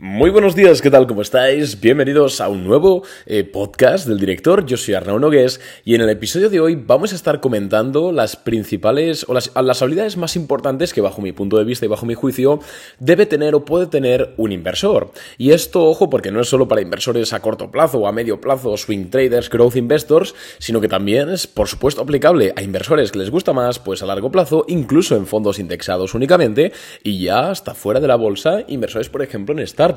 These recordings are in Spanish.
Muy buenos días, ¿qué tal? ¿Cómo estáis? Bienvenidos a un nuevo eh, podcast del director. Yo soy Arnaud Nogués y en el episodio de hoy vamos a estar comentando las principales o las, las, habilidades más importantes que bajo mi punto de vista y bajo mi juicio debe tener o puede tener un inversor. Y esto, ojo, porque no es solo para inversores a corto plazo o a medio plazo, swing traders, growth investors, sino que también es, por supuesto, aplicable a inversores que les gusta más, pues a largo plazo, incluso en fondos indexados únicamente y ya hasta fuera de la bolsa, inversores, por ejemplo, en Star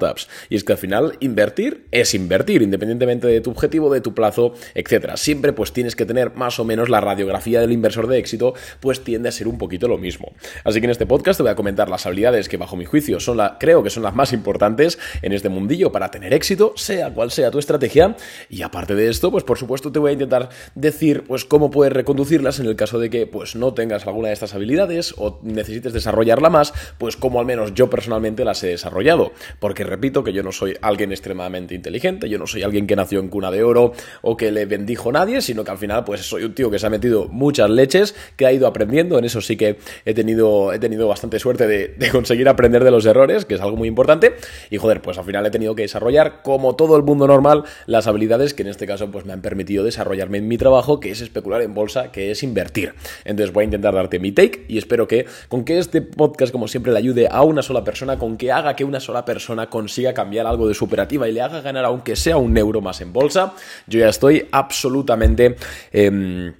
y es que al final invertir es invertir, independientemente de tu objetivo, de tu plazo, etcétera. Siempre pues tienes que tener más o menos la radiografía del inversor de éxito, pues tiende a ser un poquito lo mismo. Así que en este podcast te voy a comentar las habilidades que bajo mi juicio son la, creo que son las más importantes en este mundillo para tener éxito, sea cual sea tu estrategia. Y aparte de esto, pues por supuesto te voy a intentar decir pues cómo puedes reconducirlas en el caso de que pues no tengas alguna de estas habilidades o necesites desarrollarla más, pues como al menos yo personalmente las he desarrollado. Porque repito que yo no soy alguien extremadamente inteligente, yo no soy alguien que nació en cuna de oro o que le bendijo nadie, sino que al final pues soy un tío que se ha metido muchas leches, que ha ido aprendiendo, en eso sí que he tenido, he tenido bastante suerte de, conseguir aprender de los errores, que es algo muy importante, y joder, pues al final he tenido que desarrollar, como todo el mundo normal, las habilidades que en este caso pues me han permitido desarrollarme en mi trabajo, que es especular en bolsa, que es invertir. Entonces voy a intentar darte mi take y espero que con que este podcast como siempre le ayude a una sola persona, con que haga que una sola persona consiga cambiar algo de su operativa y le haga ganar aunque sea un euro más en bolsa, yo ya estoy absolutamente... Em,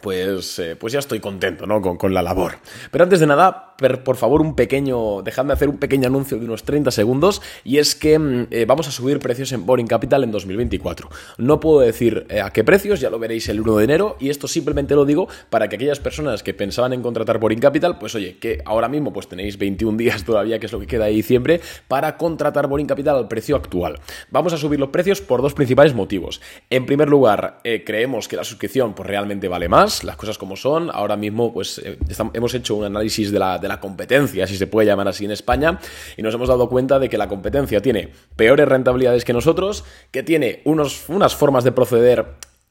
pues, eh, pues ya estoy contento, ¿no? Con, con, la labor. Pero antes de nada, por favor, un pequeño, dejadme hacer un pequeño anuncio de unos 30 segundos, y es que mm, eh, vamos a subir precios en Boring Capital en 2024. No puedo decir eh, a qué precios, ya lo veréis el 1 de enero, y esto simplemente lo digo para que aquellas personas que pensaban en contratar Boring Capital, pues oye, que ahora mismo pues tenéis 21 días todavía, que es lo que queda de diciembre, para contratar Boring Capital al precio actual. Vamos a subir los precios por dos principales motivos. En primer lugar, creemos que la suscripción pues realmente vale más, las cosas como son. Ahora mismo pues hemos hecho un análisis de la la competencia, si se puede llamar así en España, y nos hemos dado cuenta de que la competencia tiene peores rentabilidades que nosotros, que tiene unos, unas formas de proceder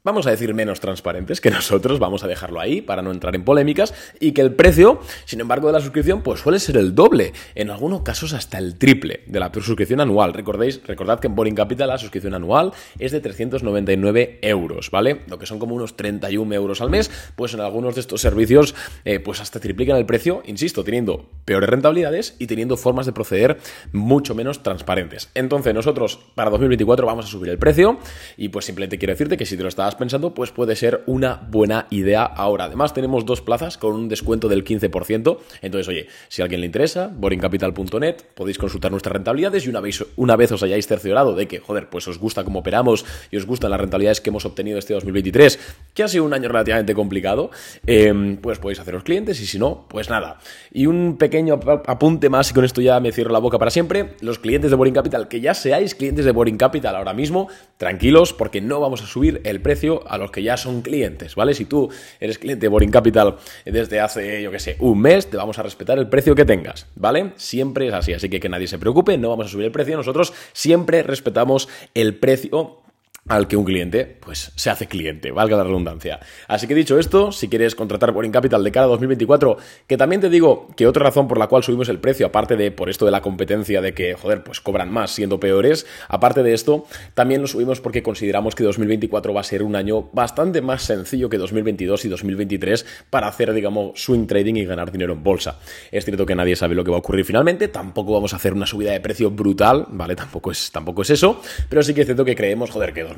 vamos a decir, menos transparentes que nosotros, vamos a dejarlo ahí para no entrar en polémicas, y que el precio, sin embargo, de la suscripción, pues suele ser el doble, en algunos casos hasta el triple de la suscripción anual. Recordéis, recordad que en Boring Capital la suscripción anual es de 399 euros, ¿vale? Lo que son como unos 31 euros al mes, pues en algunos de estos servicios, eh, pues hasta triplican el precio, insisto, teniendo peores rentabilidades y teniendo formas de proceder mucho menos transparentes. Entonces, nosotros para 2024 vamos a subir el precio, y pues simplemente quiero decirte que si te lo estabas pensando, pues puede ser una buena idea ahora. Además, tenemos dos plazas con un descuento del 15%. Entonces, oye, si a alguien le interesa, boringcapital.net, podéis consultar nuestras rentabilidades y una vez, una vez os hayáis cerciorado de que, joder, pues os gusta cómo operamos y os gustan las rentabilidades que hemos obtenido este 2023, que ha sido un año relativamente complicado, em, pues podéis haceros clientes y si no, pues nada. Y un pequeño apunte más y con esto ya me cierro la boca para siempre. Los clientes de Boring Capital, que ya seáis clientes de Boring Capital ahora mismo, tranquilos porque no vamos a subir el precio a los que ya son clientes, ¿vale? Si tú eres cliente de Boring Capital desde hace, yo qué sé, un mes, te vamos a respetar el precio que tengas, ¿vale? Siempre es así, así que que nadie se preocupe, no vamos a subir el precio, nosotros siempre respetamos el precio al que un cliente pues se hace cliente, valga la redundancia. Así que dicho esto, si quieres contratar Boring Capital de cara a 2024, que también te digo que otra razón por la cual subimos el precio, aparte de por esto de la competencia de que, joder, pues cobran más siendo peores, aparte de esto, también lo subimos porque consideramos que 2024 va a ser un año bastante más sencillo que 2022 y 2023 para hacer, digamos, swing trading y ganar dinero en bolsa. Es cierto que nadie sabe lo que va a ocurrir finalmente, tampoco vamos a hacer una subida de precio brutal, ¿vale? Tampoco es, tampoco es eso, pero sí que es cierto que creemos, joder, que 2024,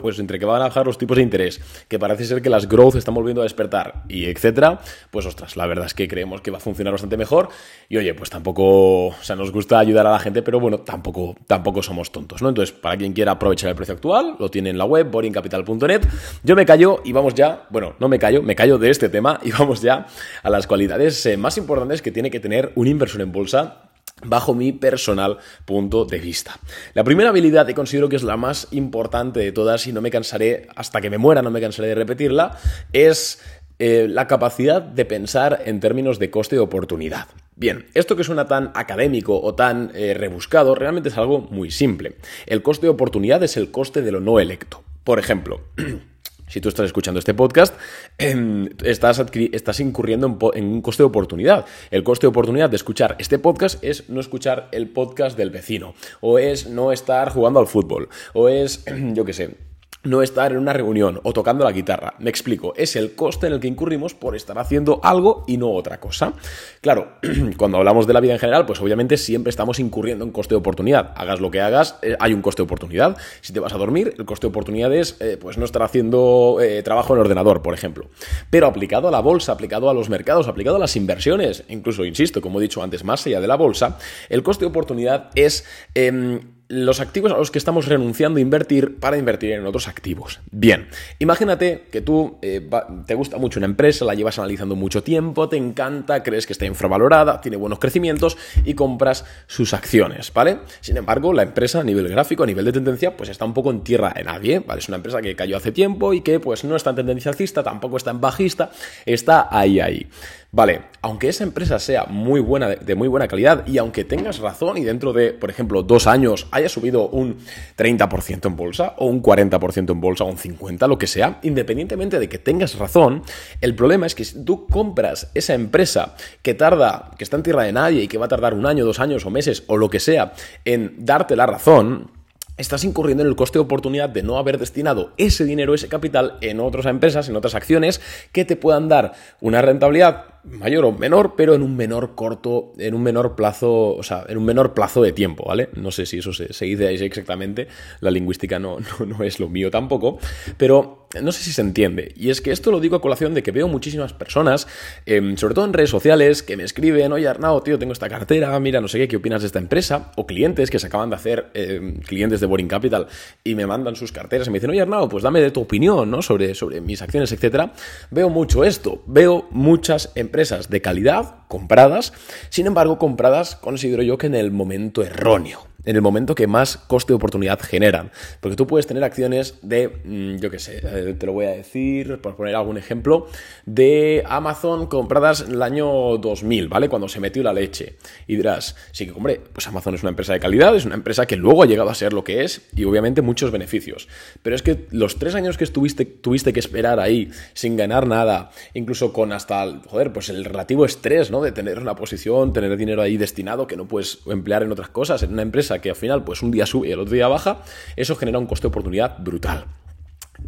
pues entre que van a bajar los tipos de interés, que parece ser que las growth están volviendo a despertar y etcétera, pues ostras, la verdad es que creemos que va a funcionar bastante mejor y oye, pues tampoco, o sea, nos gusta ayudar a la gente, pero bueno, tampoco, tampoco somos tontos, ¿no? Entonces, para quien quiera aprovechar el precio actual, lo tiene en la web, boringcapital.net. Yo me callo y vamos ya, bueno, no me callo, me callo de este tema y vamos ya a las cualidades eh, más importantes que tiene que tener un inversor en bolsa bajo mi personal punto de vista. La primera habilidad que considero que es la más importante de todas y no me cansaré, hasta que me muera no me cansaré de repetirla, es eh, la capacidad de pensar en términos de coste de oportunidad. Bien, esto que suena tan académico o tan eh, rebuscado realmente es algo muy simple. El coste de oportunidad es el coste de lo no electo. Por ejemplo, si tú estás escuchando este podcast, em, estás, estás incurriendo en, un coste de oportunidad. El coste de oportunidad de escuchar este podcast es no escuchar el podcast del vecino, o es no estar jugando al fútbol, o es, yo qué sé, no estar en una reunión o tocando la guitarra. Me explico, es el coste en el que incurrimos por estar haciendo algo y no otra cosa. Claro, cuando hablamos de la vida en general, pues obviamente siempre estamos incurriendo en coste de oportunidad. Hagas lo que hagas, eh, hay un coste de oportunidad. Si te vas a dormir, el coste de oportunidad es eh, pues no estar haciendo eh, trabajo en ordenador, por ejemplo. Pero aplicado a la bolsa, aplicado a los mercados, aplicado a las inversiones, incluso, insisto, como he dicho antes, más allá de la bolsa, el coste de oportunidad es em, los activos a los que estamos renunciando a invertir para invertir en otros activos. Bien, imagínate que tú eh, te gusta mucho una empresa, la llevas analizando mucho tiempo, te encanta, crees que está infravalorada, tiene buenos crecimientos y compras sus acciones, ¿vale? Sin embargo, la empresa a nivel gráfico, a nivel de tendencia, pues está un poco en tierra de nadie, ¿vale? Es una empresa que cayó hace tiempo y que pues no está en tendencia alcista, tampoco está en bajista, está ahí, ahí. Vale, aunque esa empresa sea muy buena, de muy buena calidad, y aunque tengas razón y dentro de, por ejemplo, dos años haya subido un 30% en bolsa, o un 40% en bolsa, o un 50%, lo que sea, independientemente de que tengas razón, el problema es que si tú compras esa empresa que tarda, que está en tierra de nadie y que va a tardar un año, dos años o meses, o lo que sea, en darte la razón, estás incurriendo en el coste de oportunidad de no haber destinado ese dinero, ese capital en otras empresas, en otras acciones que te puedan dar una rentabilidad mayor o menor, pero en un menor corto, en un menor plazo, o sea, en un menor plazo de tiempo, ¿vale? No sé si eso se, dice ahí exactamente, la lingüística no, no, es lo mío tampoco, pero no sé si se entiende. Y es que esto lo digo a colación de que veo muchísimas personas, em, sobre todo en redes sociales, que me escriben, oye Arnau, tío, tengo esta cartera, mira, no sé qué, ¿qué opinas de esta empresa? O clientes que se acaban de hacer, em, clientes de Boring Capital, y me mandan sus carteras y me dicen, oye Arnau, pues dame de tu opinión, ¿no? Sobre, sobre mis acciones, etcétera. Veo mucho esto, veo muchas empresas empresas de calidad compradas, sin embargo compradas considero yo que en el momento erróneo en el momento que más coste de oportunidad generan. Porque tú puedes tener acciones de, mm, yo qué sé, eh, te lo voy a decir, por poner algún ejemplo, de Amazon compradas en el año 2000, ¿vale? Cuando se metió la leche. Y dirás, sí que, hombre, pues Amazon es una empresa de calidad, es una empresa que luego ha llegado a ser lo que es y obviamente muchos beneficios. Pero es que los tres años que estuviste, tuviste que esperar ahí sin ganar nada, incluso con hasta, joder, pues el relativo estrés, ¿no? De tener una posición, tener dinero ahí destinado que no puedes emplear en otras cosas, en una empresa que al final pues un día sube y el otro día baja, eso genera un coste de oportunidad brutal.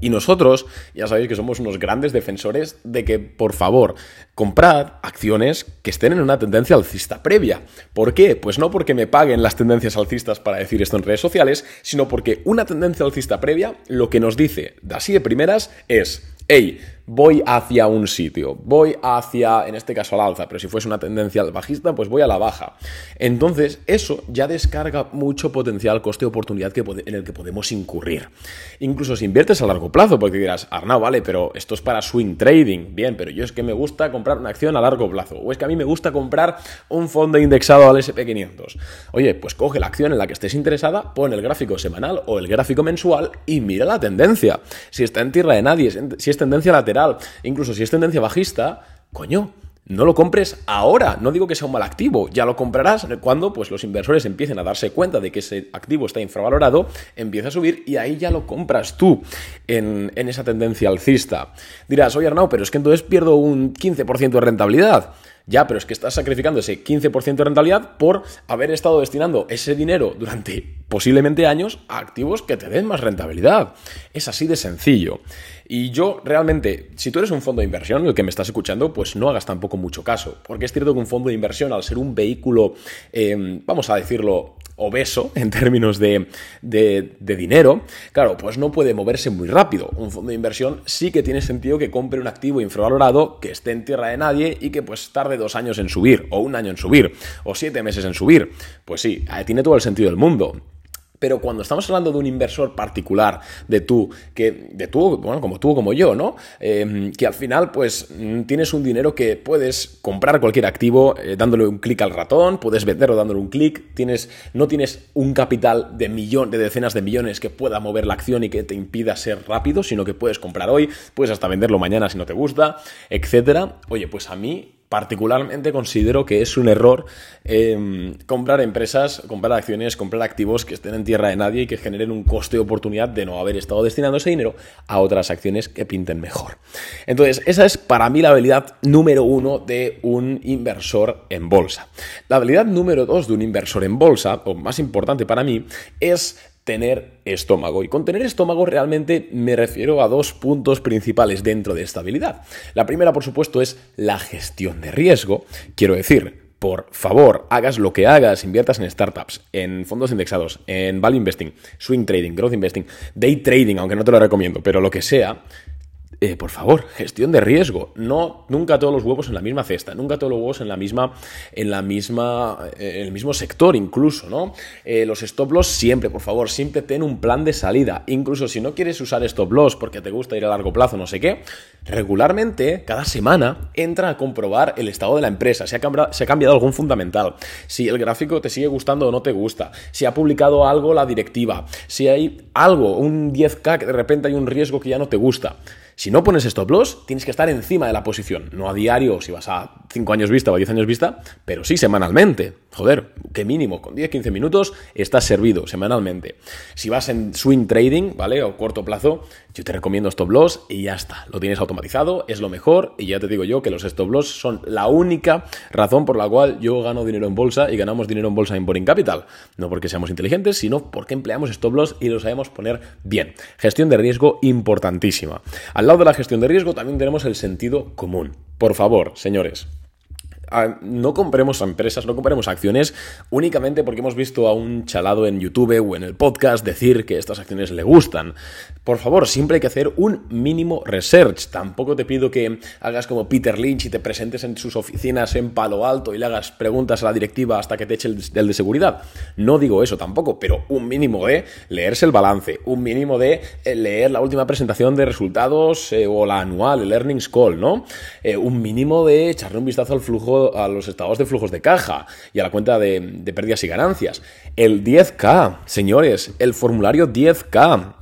Y nosotros, ya sabéis que somos unos grandes defensores de que, por favor, comprad acciones que estén en una tendencia alcista previa. ¿Por qué? Pues no porque me paguen las tendencias alcistas para decir esto en redes sociales, sino porque una tendencia alcista previa lo que nos dice, de así de primeras, es, hey, voy hacia un sitio, voy hacia, en este caso al alza, pero si fuese una tendencia bajista, pues voy a la baja. Entonces, eso ya descarga mucho potencial coste oportunidad que en el que podemos incurrir. Incluso si inviertes a largo plazo, porque dirás, Arnau, vale, pero esto es para swing trading, bien, pero yo es que me gusta comprar una acción a largo plazo, o es que a mí me gusta comprar un fondo indexado al SP500. Oye, pues coge la acción en la que estés interesada, pon el gráfico semanal o el gráfico mensual y mira la tendencia. Si está en tierra de nadie, si es tendencia incluso si es tendencia bajista, coño, no lo compres ahora. No digo que sea un mal activo, ya lo comprarás cuando pues, los inversores empiecen a darse cuenta de que ese activo está infravalorado, empieza a subir y ahí ya lo compras tú en, en esa tendencia alcista. Dirás, oye Arnau, pero es que entonces pierdo un 15% de rentabilidad. Ya, pero es que estás sacrificando ese 15% de rentabilidad por haber estado destinando ese dinero durante posiblemente años a activos que te den más rentabilidad. Es así de sencillo. Y yo realmente, si tú eres un fondo de inversión, el que me estás escuchando, pues no hagas tampoco mucho caso. Porque es cierto que un fondo de inversión, al ser un vehículo, em, vamos a decirlo, obeso en términos de, de, dinero, claro, pues no puede moverse muy rápido. Un fondo de inversión sí que tiene sentido que compre un activo infravalorado, que esté en tierra de nadie y que pues tarde dos años en subir, o un año en subir, o siete meses en subir. Pues sí, tiene todo el sentido del mundo. Pero cuando estamos hablando de un inversor particular, de tú, que, de tú, bueno, como tú, como yo, ¿no? Em, que al final, pues, mm, tienes un dinero que puedes comprar cualquier activo eh, dándole un clic al ratón, puedes venderlo dándole un clic, tienes, no tienes un capital de millón, de decenas de millones que pueda mover la acción y que te impida ser rápido, sino que puedes comprar hoy, puedes hasta venderlo mañana si no te gusta, etcétera. Oye, pues a mí particularmente considero que es un error em, comprar empresas, comprar acciones, comprar activos que estén en tierra de nadie y que generen un coste de oportunidad de no haber estado destinando ese dinero a otras acciones que pinten mejor. Entonces, esa es para mí la habilidad número uno de un inversor en bolsa. La habilidad número dos de un inversor en bolsa, o más importante para mí, es tener estómago. Y con tener estómago realmente me refiero a dos puntos principales dentro de esta habilidad. La primera, por supuesto, es la gestión de riesgo. Quiero decir, por favor, hagas lo que hagas, inviertas en startups, en fondos indexados, en value investing, swing trading, growth investing, day trading, aunque no te lo recomiendo, pero lo que sea, eh, por favor, gestión de riesgo. No, nunca todos los huevos en la misma cesta, nunca todos los huevos en la misma, en la misma, eh, en el mismo sector, incluso, ¿no? Eh, los stop loss siempre, por favor, siempre ten un plan de salida. Incluso si no quieres usar stop loss porque te gusta ir a largo plazo, no sé qué, regularmente, cada semana, entra a comprobar el estado de la empresa, si ha, cambiado, ha cambiado algún fundamental, si el gráfico te sigue gustando o no te gusta, si ha publicado algo la directiva, si hay algo, un 10K que de repente hay un riesgo que ya no te gusta. Si no pones stop loss, tienes que estar encima de la posición, no a diario si vas a 5 años vista o a 10 años vista, pero sí semanalmente. Joder, que mínimo, con 10-15 minutos estás servido semanalmente. Si vas en swing trading, ¿vale? O corto plazo, yo te recomiendo stop loss y ya está. Lo tienes automatizado, es lo mejor y ya te digo yo que los stop loss son la única razón por la cual yo gano dinero en bolsa y ganamos dinero en bolsa en Boring Capital. No porque seamos inteligentes, sino porque empleamos stop loss y lo sabemos poner bien. Gestión de riesgo importantísima. Al lado de la gestión de riesgo también tenemos el sentido común. Por favor, señores, no compremos empresas, no compremos acciones únicamente porque hemos visto a un chalado en YouTube o en el podcast decir que estas acciones le gustan. Por favor, siempre hay que hacer un mínimo research. Tampoco te pido que hagas como Peter Lynch y te presentes en sus oficinas en Palo Alto y le hagas preguntas a la directiva hasta que te eche el, de seguridad. No digo eso tampoco, pero un mínimo de leerse el balance, un mínimo de eh, leer la última presentación de resultados eh, o la anual, el earnings call, ¿no? Eh, un mínimo de echarle un vistazo al flujo a los estados de flujos de caja y a la cuenta de, de pérdidas y ganancias. El 10K, señores, el formulario 10K.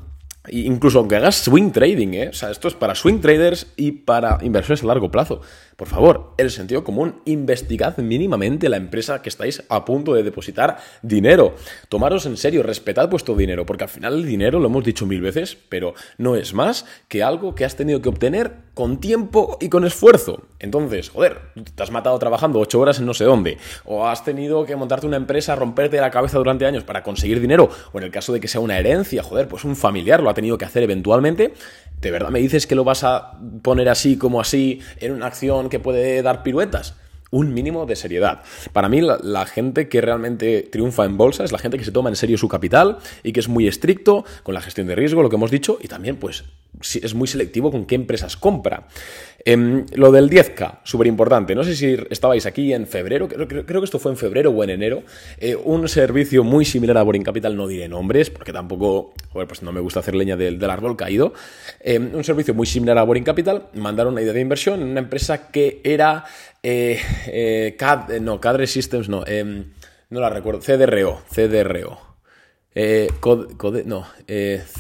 Incluso aunque hagas swing trading, ¿eh? O sea, esto es para swing traders y para inversores a largo plazo. Por favor, el sentido común, investigad mínimamente la empresa que estáis a punto de depositar dinero. Tomaros en serio, respetad vuestro dinero, porque al final el dinero, lo hemos dicho mil veces, pero no es más que algo que has tenido que obtener con tiempo y con esfuerzo. Entonces, joder, te has matado trabajando ocho horas en no sé dónde, o has tenido que montarte una empresa, romperte la cabeza durante años para conseguir dinero, o en el caso de que sea una herencia, joder, pues un familiar lo ha tenido que hacer eventualmente. ¿De verdad me dices que lo vas a poner así como así en una acción que puede dar piruetas? Un mínimo de seriedad. Para mí, la, gente que realmente triunfa en bolsa es la gente que se toma en serio su capital y que es muy estricto con la gestión de riesgo, lo que hemos dicho, y también, pues, es muy selectivo con qué empresas compra. Em, lo del 10K, súper importante. No sé si estabais aquí en febrero, creo, que esto fue en febrero o en enero. Eh, un servicio muy similar a Boring Capital, no diré nombres, porque tampoco, pues no me gusta hacer leña del, árbol caído. Em, un servicio muy similar a Boring Capital, mandaron una idea de inversión en una empresa que era. Eh, eh, CAD, no, Cadre Systems, no, em, no la recuerdo. CDRO, CDRO. no,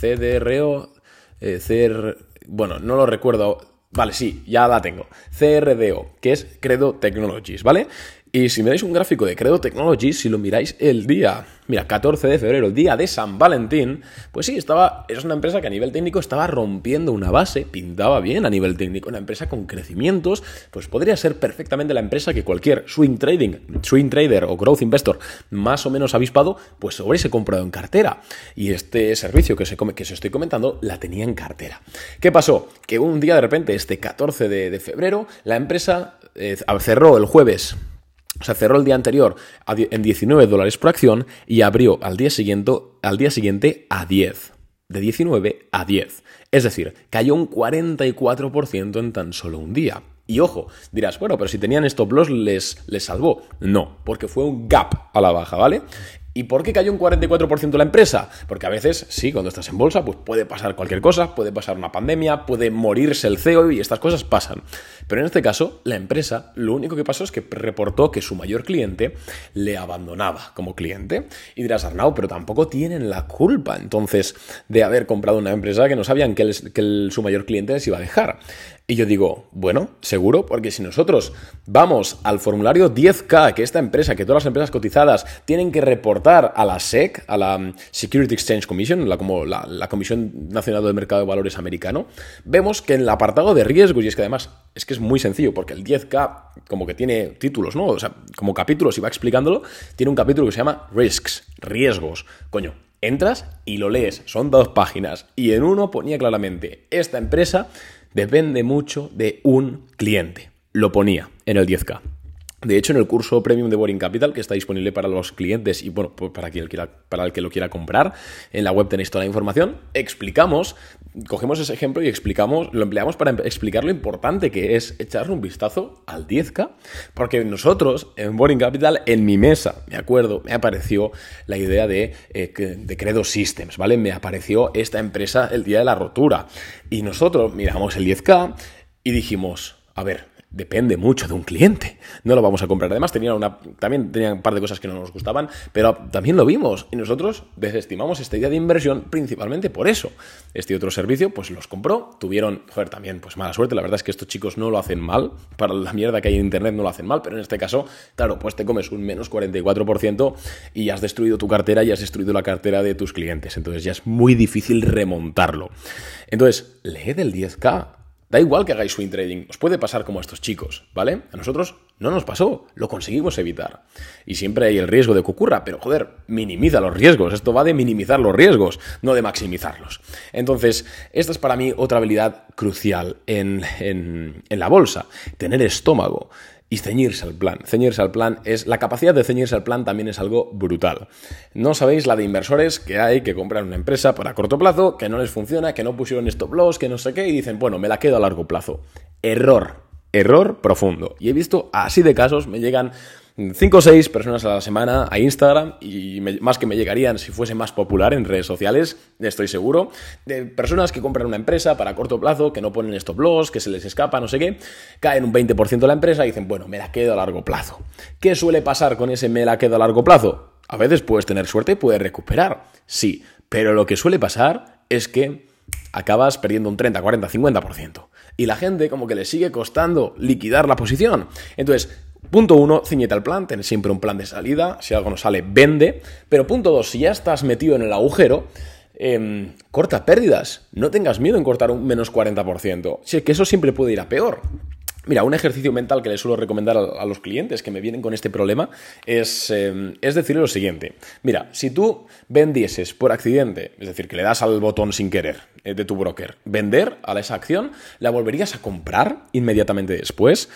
CDRO. CR, bueno, no lo recuerdo Vale, sí, ya la tengo. CRDO, que es Credo Technologies, ¿vale? Y si miráis un gráfico de Credo Technologies, si lo miráis el día, mira, 14 de febrero, el día de San Valentín, pues sí, estaba, es una empresa que a nivel técnico estaba rompiendo una base, pintaba bien a nivel técnico, una empresa con crecimientos, pues podría ser perfectamente la empresa que cualquier swing trading, swing trader o growth investor más o menos avispado, pues hubiese comprado en cartera. Y este servicio que, se, que os estoy comentando, la tenía en cartera. ¿Qué pasó? Que un día de repente, este 14 de, febrero, la empresa eh, cerró el jueves o sea, cerró el día anterior en 19 dólares por acción y abrió al día siguiente, al día siguiente a 10. De 19 a 10. Es decir, cayó un 44% en tan solo un día. Y ojo, dirás, bueno, pero si tenían stop loss les, les salvó. No, porque fue un gap a la baja, ¿vale? ¿Y por qué cayó un 44% la empresa? Porque a veces, sí, cuando estás en bolsa, pues puede pasar cualquier cosa, puede pasar una pandemia, puede morirse el CEO y estas cosas pasan. Pero en este caso, la empresa lo único que pasó es que reportó que su mayor cliente le abandonaba como cliente. Y dirás, Arnau, pero tampoco tienen la culpa entonces de haber comprado una empresa que no sabían que, su mayor cliente les iba a dejar. Y yo digo, bueno, seguro, porque si nosotros vamos al formulario 10K, que esta empresa, que todas las empresas cotizadas tienen que reportar a la SEC, a la um, Security Exchange Commission, la, como la, Comisión Nacional del Mercado de Valores americano, vemos que en el apartado de riesgos, y es que además es que es muy sencillo, porque el 10K como que tiene títulos, ¿no? O sea, como capítulos, y va explicándolo, tiene un capítulo que se llama Risks, riesgos. Coño, entras y lo lees, son dos páginas, y en uno ponía claramente, esta empresa depende mucho de un cliente. Lo ponía en el 10K. De hecho, en el curso premium de Boring Capital, que está disponible para los clientes y bueno, pues para, quien quiera, para el que lo quiera comprar, en la web tenéis toda la información, explicamos, cogemos ese ejemplo y explicamos, lo empleamos para explicar lo importante que es echarle un vistazo al 10K, porque nosotros en Boring Capital, en mi mesa, me acuerdo, me apareció la idea de, eh, de Credo Systems, ¿vale? Me apareció esta empresa el día de la rotura. Y nosotros miramos el 10K y dijimos, a ver, depende mucho de un cliente. No lo vamos a comprar. Además, tenía una, también tenía un par de cosas que no nos gustaban, pero también lo vimos. Y nosotros desestimamos esta idea de inversión principalmente por eso. Este otro servicio, pues los compró. Tuvieron, joder, también, pues mala suerte. La verdad es que estos chicos no lo hacen mal. Para la mierda que hay en Internet no lo hacen mal, pero en este caso, claro, pues te comes un menos 44% y has destruido tu cartera y has destruido la cartera de tus clientes. Entonces ya es muy difícil remontarlo. Entonces, lee del 10K Da igual que hagáis swing trading, os puede pasar como a estos chicos, ¿vale? A nosotros no nos pasó, lo conseguimos evitar. Y siempre hay el riesgo de que ocurra, pero joder, minimiza los riesgos. Esto va de minimizar los riesgos, no de maximizarlos. Entonces, esta es para mí otra habilidad crucial en, en la bolsa, tener estómago y ceñirse al plan. Ceñirse al plan es. La capacidad de ceñirse al plan también es algo brutal. No sabéis la de inversores que hay que comprar una empresa para corto plazo, que no les funciona, que no pusieron stop loss, que no sé qué, y dicen, bueno, me la quedo a largo plazo. Error. Error profundo. Y he visto así de casos, me llegan 5 o 6 personas a la semana a Instagram y más que me llegarían si fuese más popular en redes sociales, estoy seguro, de personas que compran una empresa para corto plazo, que no ponen stop loss, que se les escapa, no sé qué, caen un 20% de la empresa y dicen, bueno, me la quedo a largo plazo. ¿Qué suele pasar con ese me la quedo a largo plazo? A veces puedes tener suerte y puedes recuperar, sí, pero lo que suele pasar es que acabas perdiendo un 30, 40, 50%. Y la gente como que le sigue costando liquidar la posición. Entonces, Punto uno, ciñete al plan, ten siempre un plan de salida, si algo no sale, vende. Pero punto dos, si ya estás metido en el agujero, em, corta pérdidas. No tengas miedo en cortar un menos 40%. Si es que eso siempre puede ir a peor. Mira, un ejercicio mental que le suelo recomendar a, los clientes que me vienen con este problema es, eh, es decirle lo siguiente. Mira, si tú vendieses por accidente, es decir, que le das al botón sin querer eh, de tu broker, vender a esa acción, ¿la volverías a comprar inmediatamente después?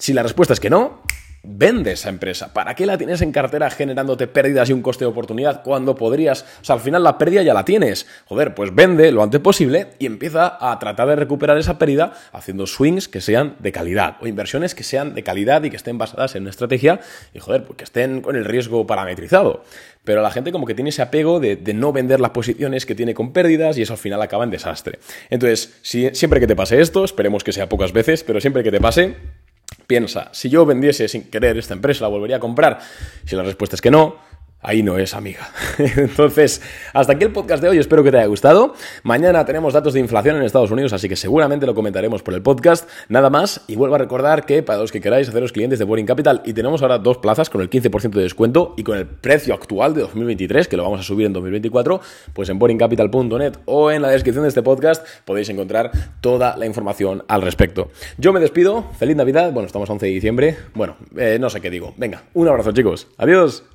Si la respuesta es que no, vende esa empresa. ¿Para qué la tienes en cartera generándote pérdidas y un coste de oportunidad cuando podrías, o sea, al final la pérdida ya la tienes? Joder, pues vende lo antes posible y empieza a tratar de recuperar esa pérdida haciendo swings que sean de calidad o inversiones que sean de calidad y que estén basadas en una estrategia y joder, pues que estén con el riesgo parametrizado. Pero la gente como que tiene ese apego de, no vender las posiciones que tiene con pérdidas y eso al final acaba en desastre. Entonces, si, siempre que te pase esto, esperemos que sea pocas veces, pero siempre que te pase, Piensa, si yo vendiese sin querer esta empresa, ¿la volvería a comprar? Si la respuesta es que no, ahí no es amiga. Entonces, hasta aquí el podcast de hoy, espero que te haya gustado. Mañana tenemos datos de inflación en Estados Unidos, así que seguramente lo comentaremos por el podcast. Nada más, y vuelvo a recordar que para los que queráis haceros clientes de Boring Capital, y tenemos ahora dos plazas con el 15% de descuento y con el precio actual de 2023, que lo vamos a subir en 2024, pues en boringcapital.net o en la descripción de este podcast podéis encontrar toda la información al respecto. Yo me despido, feliz Navidad, bueno, estamos a 11 de diciembre, bueno, eh, no sé qué digo. Venga, un abrazo chicos, adiós.